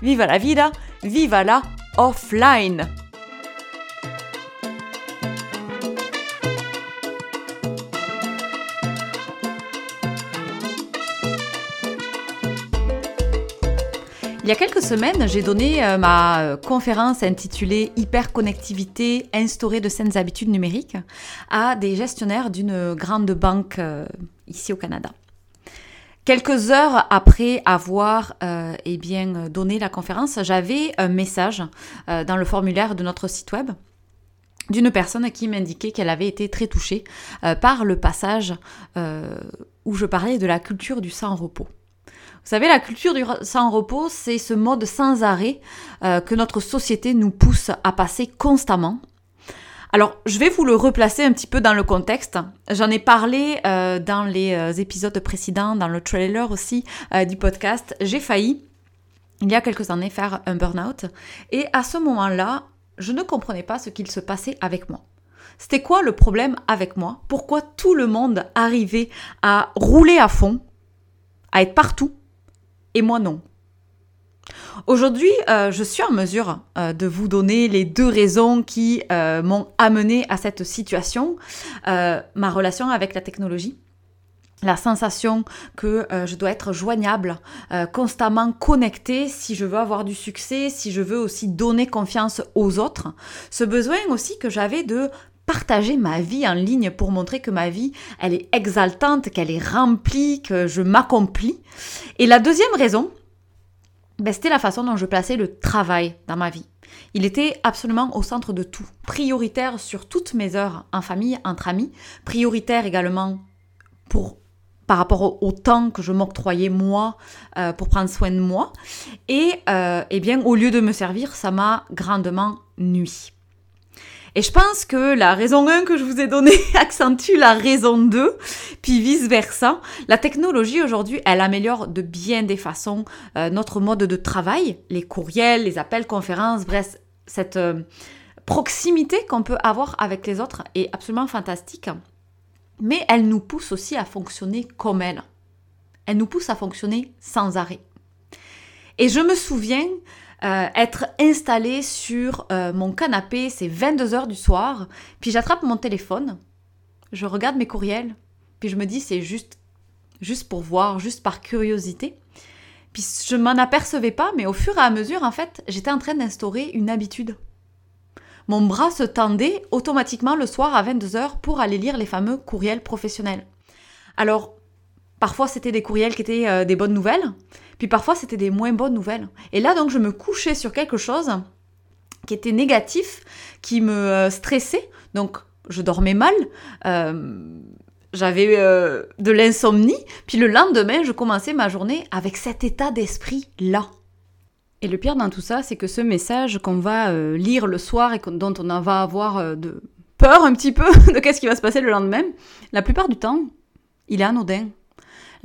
viva la vida, viva la offline. Il y a quelques semaines, j'ai donné euh, ma conférence intitulée Hyperconnectivité, instaurer de saines habitudes numériques à des gestionnaires d'une grande banque euh, ici au Canada. Quelques heures après avoir euh, eh bien, donné la conférence, j'avais un message euh, dans le formulaire de notre site web d'une personne qui m'indiquait qu'elle avait été très touchée euh, par le passage où je parlais de la culture du sans-repos. Vous savez, la culture du sans-repos, c'est ce mode sans arrêt que notre société nous pousse à passer constamment alors, je vais vous le replacer un petit peu dans le contexte. J'en ai parlé euh, dans les euh, épisodes précédents, dans le trailer aussi euh, du podcast. J'ai failli, il y a quelques années, faire un burn-out. Et à ce moment-là, je ne comprenais pas ce qu'il se passait avec moi. C'était quoi le problème avec moi? Pourquoi tout le monde arrivait à rouler à fond, à être partout, et moi non? Aujourd'hui, euh, je suis en mesure euh, de vous donner les deux raisons qui euh, m'ont amené à cette situation. ma relation avec la technologie, la sensation que je dois être joignable, constamment connecté si je veux avoir du succès, si je veux aussi donner confiance aux autres. Ce besoin aussi que j'avais de partager ma vie en ligne pour montrer que ma vie, elle est exaltante, qu'elle est remplie, que je m'accomplis. Et la deuxième raison, ben, c'était la façon dont je plaçais le travail dans ma vie. Il était absolument au centre de tout, prioritaire sur toutes mes heures en famille, entre amis, prioritaire également pour par rapport au, temps que je m'octroyais moi euh, pour prendre soin de moi. Et euh, eh bien, au lieu de me servir, ça m'a grandement nui. Et je pense que la raison 1 que je vous ai donnée accentue la raison 2, puis vice-versa. La technologie aujourd'hui, elle améliore de bien des façons euh, notre mode de travail, les courriels, les appels, conférences, bref, cette euh, proximité qu'on peut avoir avec les autres est absolument fantastique. Mais elle nous pousse aussi à fonctionner comme elle. Elle nous pousse à fonctionner sans arrêt. Et je me souviens euh, être installée sur euh, mon canapé, c'est 22 heures du soir, puis j'attrape mon téléphone, je regarde mes courriels, puis je me dis c'est juste, juste pour voir, juste par curiosité. Puis je m'en apercevais pas, mais au fur et à mesure, en fait, j'étais en train d'instaurer une habitude. Mon bras se tendait automatiquement le soir à 22h pour aller lire les fameux courriels professionnels. Alors, parfois c'était des courriels qui étaient euh, des bonnes nouvelles, puis parfois, c'était des moins bonnes nouvelles. Et là, donc, je me couchais sur quelque chose qui était négatif, qui me euh, stressait. Donc, je dormais mal. Euh, j'avais euh, de l'insomnie. Puis le lendemain, je commençais ma journée avec cet état d'esprit-là. Et le pire dans tout ça, c'est que ce message qu'on va lire le soir et dont on va avoir de peur un petit peu de qu'est-ce qui va se passer le lendemain, la plupart du temps, il est anodin.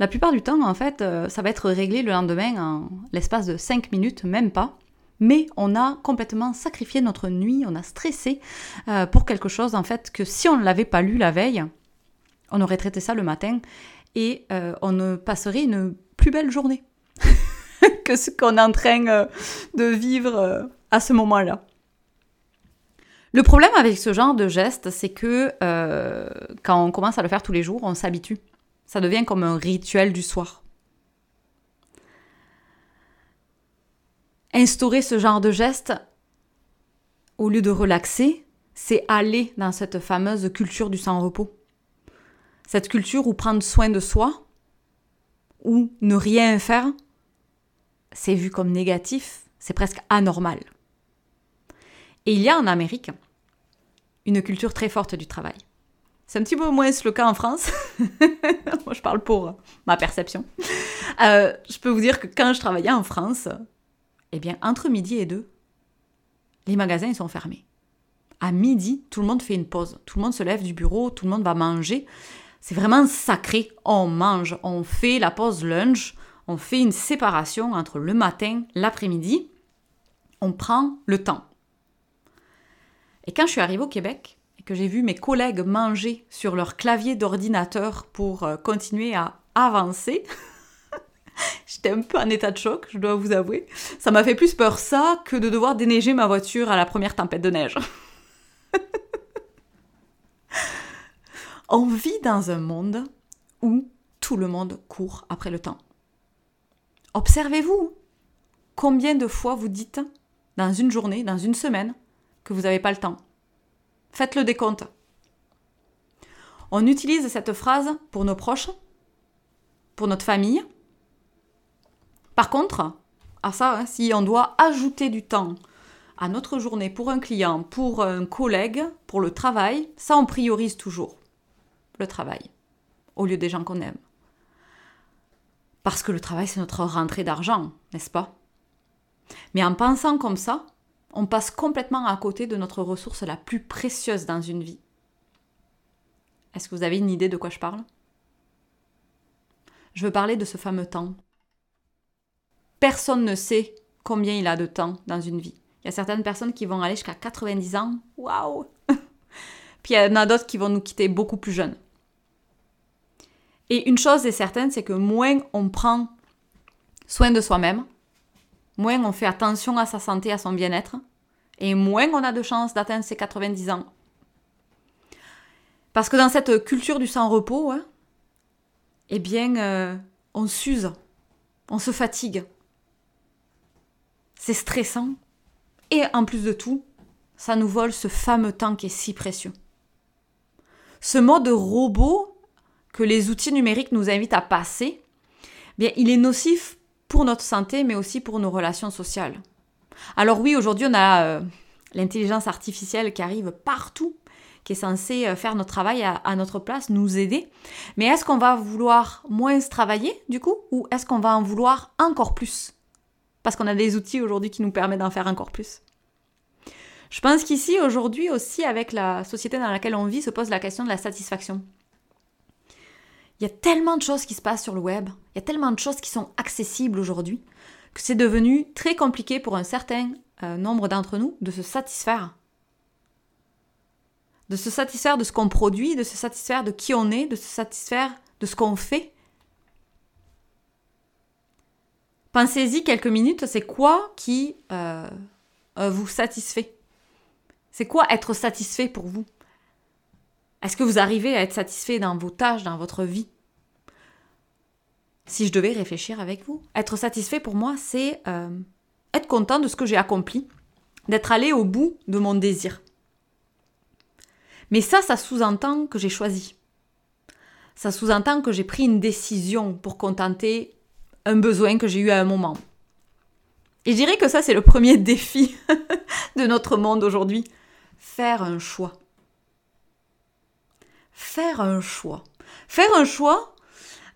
La plupart du temps, en fait, euh, ça va être réglé le lendemain en l'espace de 5 minutes, même pas. Mais on a complètement sacrifié notre nuit, on a stressé euh, pour quelque chose, en fait, que si on ne l'avait pas lu la veille, on aurait traité ça le matin et euh, on ne passerait une plus belle journée que ce qu'on est en train de vivre à ce moment-là. Le problème avec ce genre de geste, c'est que quand on commence à le faire tous les jours, on s'habitue. Ça devient comme un rituel du soir. Instaurer ce genre de geste, au lieu de relaxer, c'est aller dans cette fameuse culture du sans-repos. Cette culture où prendre soin de soi, ou ne rien faire, c'est vu comme négatif, c'est presque anormal. Et il y a en Amérique une culture très forte du travail. C'est un petit peu moins le cas en France. Moi, je parle pour ma perception. Euh, je peux vous dire que quand je travaillais en France, Eh bien, entre midi et deux, les magasins sont fermés. À midi, tout le monde fait une pause. Tout le monde se lève du bureau, tout le monde va manger. C'est vraiment sacré. On mange, on fait la pause lunch, on fait une séparation entre le matin, l'après-midi. On prend le temps. Et quand je suis arrivée au Québec que j'ai vu mes collègues manger sur leur clavier d'ordinateur pour euh, continuer à avancer, j'étais un peu en état de choc, je dois vous avouer. Ça m'a fait plus peur ça que de devoir déneiger ma voiture à la première tempête de neige. On vit dans un monde où tout le monde court après le temps. Observez-vous combien de fois vous dites dans une journée, dans une semaine, que vous n'avez pas le temps. Faites le décompte. On utilise cette phrase pour nos proches, pour notre famille. Par contre, à ça, hein, si on doit ajouter du temps à notre journée pour un client, pour un collègue, pour le travail, ça on priorise toujours le travail au lieu des gens qu'on aime. Parce que le travail c'est notre rentrée d'argent, n'est-ce pas? Mais en pensant comme ça, on passe complètement à côté de notre ressource la plus précieuse dans une vie. Est-ce que vous avez une idée de quoi je parle? Je veux parler de ce fameux temps. Personne ne sait combien il a de temps dans une vie. Il y a certaines personnes qui vont aller jusqu'à 90 ans. Waouh Puis il y en a d'autres qui vont nous quitter beaucoup plus jeunes. Et une chose est certaine, c'est que moins on prend soin de soi-même, moins on fait attention à sa santé, à son bien-être, et moins on a de chances d'atteindre ses 90 ans. Parce que dans cette culture du sans-repos, hein, eh bien, euh, on s'use, on se fatigue. C'est stressant. Et en plus de tout, ça nous vole ce fameux temps qui est si précieux. Ce mode robot que les outils numériques nous invitent à passer, bien, il est nocif pour notre santé, mais aussi pour nos relations sociales. Alors oui, aujourd'hui, on a euh, l'intelligence artificielle qui arrive partout, qui est censée euh, faire notre travail à, notre place, nous aider. Mais est-ce qu'on va vouloir moins travailler, du coup, ou est-ce qu'on va en vouloir encore plus? Parce qu'on a des outils aujourd'hui qui nous permettent d'en faire encore plus. Je pense qu'ici, aujourd'hui aussi, avec la société dans laquelle on vit, se pose la question de la satisfaction. Il y a tellement de choses qui se passent sur le web, il y a tellement de choses qui sont accessibles aujourd'hui, que c'est devenu très compliqué pour un certain euh, nombre d'entre nous de se satisfaire. De se satisfaire de ce qu'on produit, de se satisfaire de qui on est, de se satisfaire de ce qu'on fait. Pensez-y quelques minutes, c'est quoi qui euh, euh, vous satisfait? C'est quoi être satisfait pour vous? Est-ce que vous arrivez à être satisfait dans vos tâches, dans votre vie? Si je devais réfléchir avec vous, être satisfait pour moi, c'est euh, être content de ce que j'ai accompli, d'être allé au bout de mon désir. Mais ça, ça sous-entend que j'ai choisi. Ça sous-entend que j'ai pris une décision pour contenter un besoin que j'ai eu à un moment. Et je dirais que ça, c'est le premier défi de notre monde aujourd'hui. Faire un choix faire un choix. Faire un choix,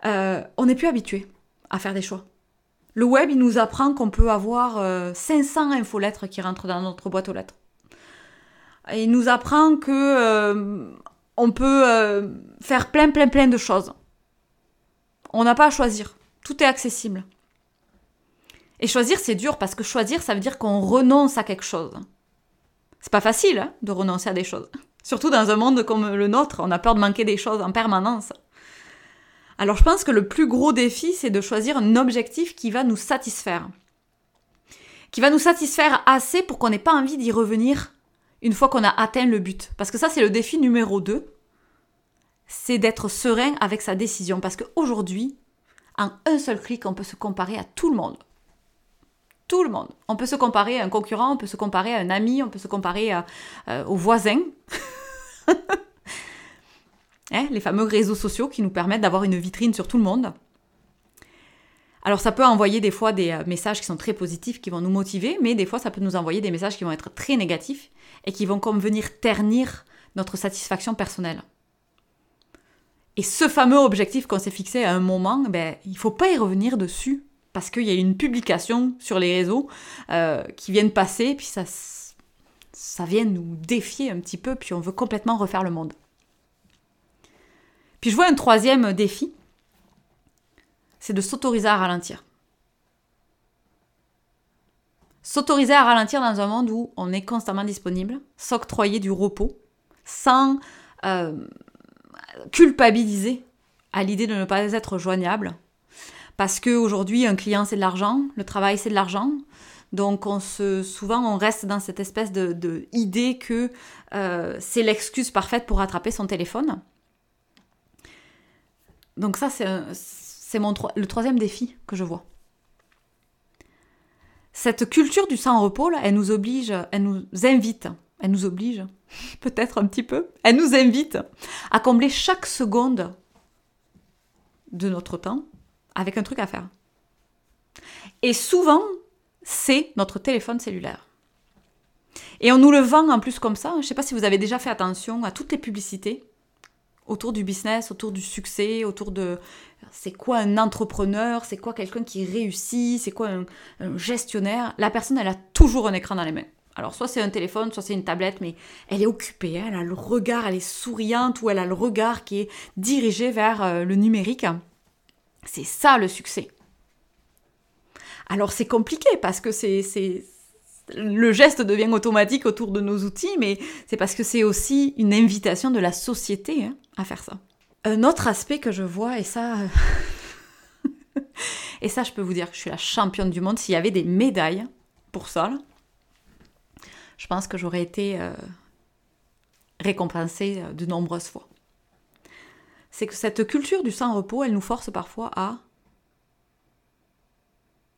euh, on n'est plus habitué à faire des choix. Le web, il nous apprend qu'on peut avoir 500 euh, infolettres qui rentrent dans notre boîte aux lettres. il nous apprend que euh, on peut faire plein, plein, plein de choses. On n'a pas à choisir. Tout est accessible. Et choisir, c'est dur parce que choisir, ça veut dire qu'on renonce à quelque chose. C'est pas facile hein, de renoncer à des choses. Surtout dans un monde comme le nôtre, on a peur de manquer des choses en permanence. Alors je pense que le plus gros défi, c'est de choisir un objectif qui va nous satisfaire. Qui va nous satisfaire assez pour qu'on n'ait pas envie d'y revenir une fois qu'on a atteint le but. Parce que ça, c'est le défi numéro 2. C'est d'être serein avec sa décision. Parce qu'aujourd'hui, en un seul clic, on peut se comparer à tout le monde. Tout le monde. On peut se comparer à un concurrent, on peut se comparer à un ami, on peut se comparer à, euh, aux voisins. Hein, les fameux réseaux sociaux qui nous permettent d'avoir une vitrine sur tout le monde. Alors ça peut envoyer des fois des euh, messages qui sont très positifs, qui vont nous motiver, mais des fois ça peut nous envoyer des messages qui vont être très négatifs et qui vont comme venir ternir notre satisfaction personnelle. Et ce fameux objectif qu'on s'est fixé à un moment, ben, il ne faut pas y revenir dessus. Parce qu'il y a une publication sur les réseaux euh, qui vient de passer, puis ça, vient nous défier un petit peu, puis on veut complètement refaire le monde. Puis je vois un troisième défi, c'est de s'autoriser à ralentir. S'autoriser à ralentir dans un monde où on est constamment disponible, s'octroyer du repos, sans euh, culpabiliser à l'idée de ne pas être joignable, parce qu'aujourd'hui, un client, c'est de l'argent, le travail, c'est de l'argent. Donc, on se, souvent, on reste dans cette espèce de, que euh, c'est l'excuse parfaite pour rattraper son téléphone. Donc, ça, c'est le troisième défi que je vois. Cette culture du sans-repos, elle nous oblige, elle nous invite, elle nous oblige, peut-être un petit peu, elle nous invite à combler chaque seconde de notre temps avec un truc à faire. Et souvent, c'est notre téléphone cellulaire. Et on nous le vend en plus comme ça. Je ne sais pas si vous avez déjà fait attention à toutes les publicités autour du business, autour du succès, autour de c'est quoi un entrepreneur, c'est quoi quelqu'un qui réussit, c'est quoi un, gestionnaire. La personne, elle a toujours un écran dans les mains. Alors soit c'est un téléphone, soit c'est une tablette, mais elle est occupée, elle a le regard, elle est souriante, ou elle a le regard qui est dirigé vers euh, le numérique. C'est ça le succès. Alors c'est compliqué parce que c'est, le geste devient automatique autour de nos outils, mais c'est parce que c'est aussi une invitation de la société hein, à faire ça. Un autre aspect que je vois, et ça, et ça je peux vous dire que je suis la championne du monde, s'il y avait des médailles pour ça, je pense que j'aurais été euh, récompensée euh, de nombreuses fois c'est que cette culture du sans-repos, elle nous force parfois à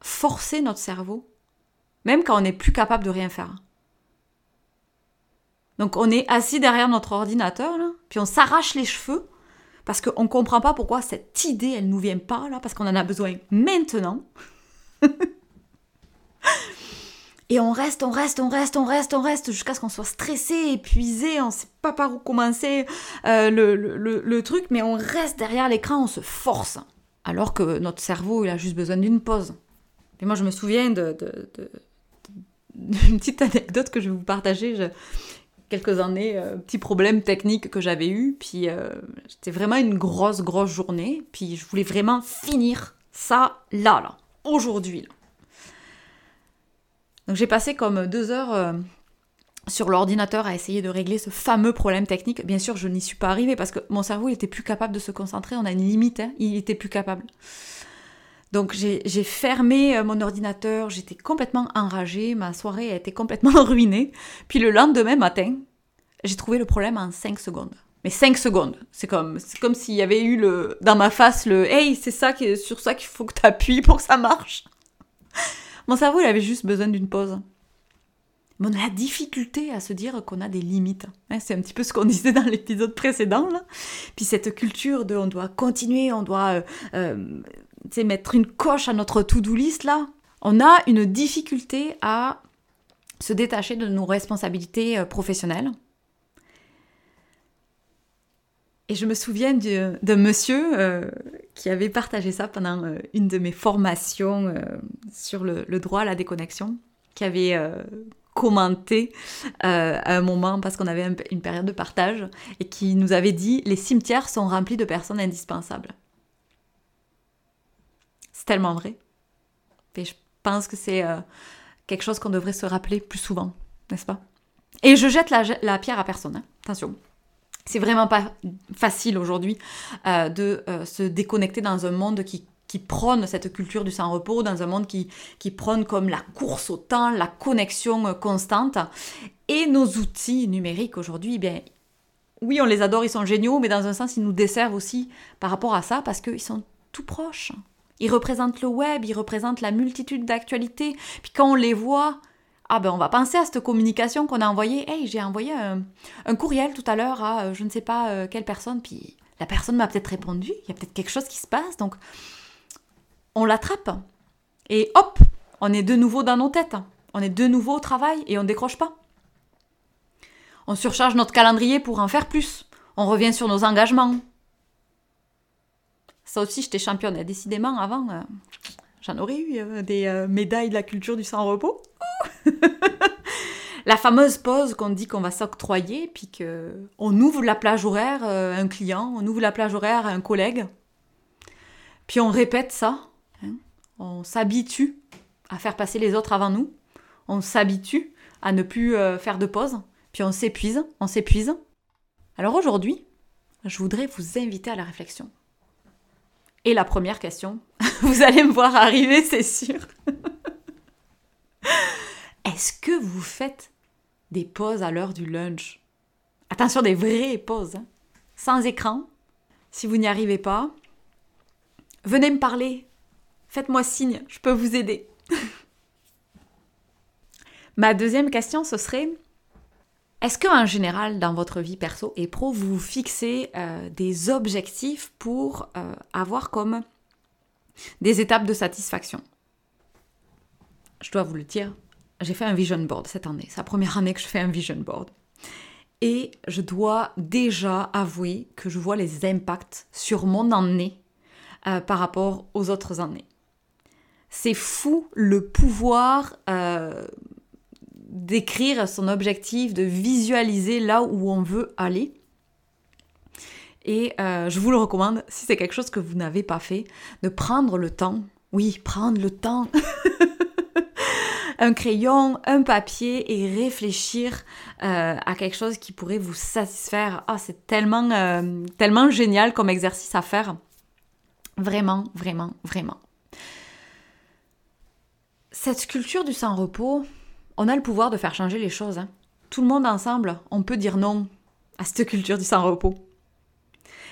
forcer notre cerveau, même quand on n'est plus capable de rien faire. Donc on est assis derrière notre ordinateur, puis on s'arrache les cheveux, parce qu'on ne comprend pas pourquoi cette idée, elle ne nous vient pas, là, parce qu'on en a besoin maintenant. Et on reste, on reste, on reste, on reste, on reste, jusqu'à ce qu'on soit stressé, épuisé, on sait pas par où commencer euh, le, truc, mais on reste derrière l'écran, on se force. Alors que notre cerveau, il a juste besoin d'une pause. Et moi, je me souviens de, petite anecdote que je vais vous partager. quelques années, euh, petit problème technique que j'avais eu, puis euh, c'était vraiment une grosse, grosse journée, puis je voulais vraiment finir ça là, là, aujourd'hui. Là. Donc j'ai passé comme deux heures euh, sur l'ordinateur à essayer de régler ce fameux problème technique. Bien sûr, je n'y suis pas arrivée parce que mon cerveau il était plus capable de se concentrer. On a une limite, hein. il était plus capable. Donc j'ai fermé euh, mon ordinateur, j'étais complètement enragée, ma soirée a été complètement ruinée. Puis le lendemain matin, j'ai trouvé le problème en 5 secondes. Mais 5 secondes, c'est comme, comme s'il y avait eu dans ma face le « Hey, c'est ça sur ça qu'il faut que tu appuies pour que ça marche !» Mon cerveau, il avait juste besoin d'une pause. Mais on a la difficulté à se dire qu'on a des limites. Hein, c'est un petit peu ce qu'on disait dans l'épisode précédent. Puis cette culture de on doit continuer, on doit euh, euh, mettre une coche à notre to-do list, là. On a une difficulté à se détacher de nos responsabilités euh, professionnelles. Et je me souviens d'un monsieur euh, qui avait partagé ça pendant euh, une de mes formations euh, sur le, droit à la déconnexion, qui avait commenté à un moment parce qu'on avait une période de partage et qui nous avait dit les cimetières sont remplis de personnes indispensables. C'est tellement vrai. Et je pense que c'est quelque chose qu'on devrait se rappeler plus souvent, n'est-ce pas? Et je jette la, pierre à personne, hein. attention. C'est vraiment pas facile aujourd'hui euh, de euh, se déconnecter dans un monde qui, prône cette culture du sans-repos, dans un monde qui, prône comme la course au temps, la connexion euh, constante. Et nos outils numériques aujourd'hui, eh bien, oui, on les adore, ils sont géniaux, mais dans un sens, ils nous desservent aussi par rapport à ça parce qu'ils sont tout proches. Ils représentent le web, ils représentent la multitude d'actualités. Puis quand on les voit, ah ben on va penser à cette communication qu'on a envoyée. Hey, j'ai envoyé un, courriel tout à l'heure à euh, je ne sais pas euh, quelle personne, puis la personne m'a peut-être répondu, il y a peut-être quelque chose qui se passe, donc on l'attrape. Et hop, on est de nouveau dans nos têtes. On est de nouveau au travail et on ne décroche pas. On surcharge notre calendrier pour en faire plus. On revient sur nos engagements. Ça aussi, j'étais championne. décidément, avant, euh, J'en aurais eu des médailles de la culture du sans-repos. La fameuse pause qu'on dit qu'on va s'octroyer, puis qu'on ouvre la plage horaire à un client, on ouvre la plage horaire à un collègue, puis on répète ça. Hein. On s'habitue à faire passer les autres avant nous. On s'habitue à ne plus faire de pause. Puis on s'épuise, on s'épuise. Alors aujourd'hui, je voudrais vous inviter à la réflexion. Et la première question, vous allez me voir arriver, c'est sûr. Est-ce que vous faites des pauses à l'heure du lunch? Attention, des vraies pauses, hein. sans écran. Si vous n'y arrivez pas, venez me parler. Faites-moi signe, je peux vous aider. Ma deuxième question, ce serait est-ce qu'en général, dans votre vie perso et pro, vous vous fixez euh, des objectifs pour euh, avoir comme des étapes de satisfaction? Je dois vous le dire, j'ai fait un vision board cette année. C'est la première année que je fais un vision board. Et je dois déjà avouer que je vois les impacts sur mon année euh, par rapport aux autres années. C'est fou le pouvoir d'écrire son objectif, de visualiser là où on veut aller. Et euh, je vous le recommande, si c'est quelque chose que vous n'avez pas fait, de prendre le temps. Oui, prendre le temps. un crayon, un papier et réfléchir euh, à quelque chose qui pourrait vous satisfaire. Ah, c'est tellement, euh, tellement génial comme exercice à faire. Vraiment, vraiment, vraiment. Cette sculpture du sans-repos, on a le pouvoir de faire changer les choses. Hein. Tout le monde ensemble, on peut dire non à cette culture du sans-repos.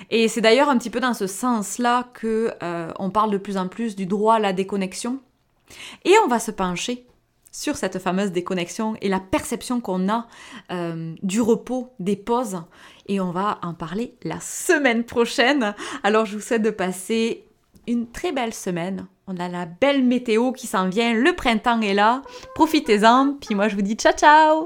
Et c'est d'ailleurs un petit peu dans ce sens-là que euh, on parle de plus en plus du droit à la déconnexion. Et on va se pencher sur cette fameuse déconnexion et la perception qu'on a euh, du repos, des pauses. Et on va en parler la semaine prochaine. Alors je vous souhaite de passer une très belle semaine. On a la belle météo qui s'en vient, le printemps est là. Profitez-en, puis moi je vous dis ciao ciao